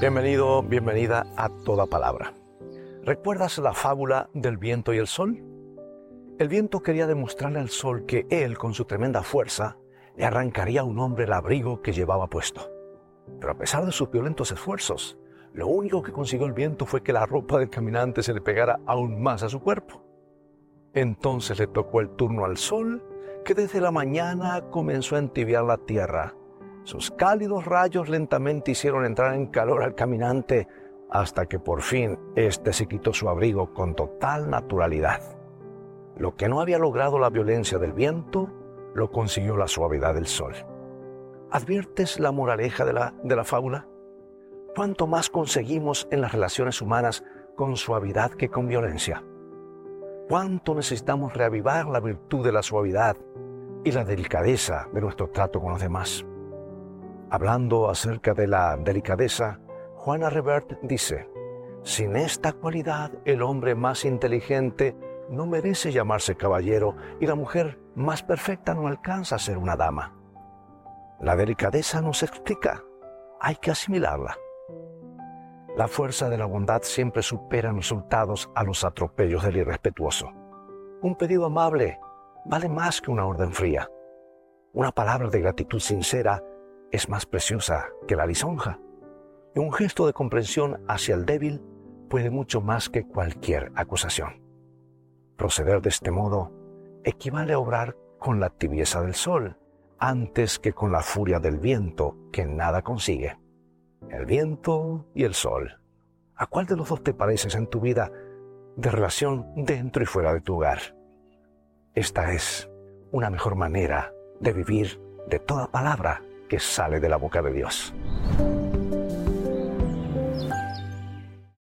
Bienvenido, bienvenida a Toda Palabra. ¿Recuerdas la fábula del viento y el sol? El viento quería demostrarle al sol que él, con su tremenda fuerza, le arrancaría a un hombre el abrigo que llevaba puesto. Pero a pesar de sus violentos esfuerzos, lo único que consiguió el viento fue que la ropa del caminante se le pegara aún más a su cuerpo. Entonces le tocó el turno al sol, que desde la mañana comenzó a entibiar la tierra. Sus cálidos rayos lentamente hicieron entrar en calor al caminante hasta que por fin éste se quitó su abrigo con total naturalidad. Lo que no había logrado la violencia del viento, lo consiguió la suavidad del sol. ¿Adviertes la moraleja de la, de la fábula? ¿Cuánto más conseguimos en las relaciones humanas con suavidad que con violencia? ¿Cuánto necesitamos reavivar la virtud de la suavidad y la delicadeza de nuestro trato con los demás? Hablando acerca de la delicadeza, Juana Revert dice, sin esta cualidad el hombre más inteligente no merece llamarse caballero y la mujer más perfecta no alcanza a ser una dama. La delicadeza nos explica, hay que asimilarla. La fuerza de la bondad siempre supera en resultados a los atropellos del irrespetuoso. Un pedido amable vale más que una orden fría. Una palabra de gratitud sincera es más preciosa que la lisonja. Y un gesto de comprensión hacia el débil puede mucho más que cualquier acusación. Proceder de este modo equivale a obrar con la tibieza del sol antes que con la furia del viento que nada consigue el viento y el sol. ¿A cuál de los dos te pareces en tu vida de relación dentro y fuera de tu hogar? Esta es una mejor manera de vivir de toda palabra que sale de la boca de Dios.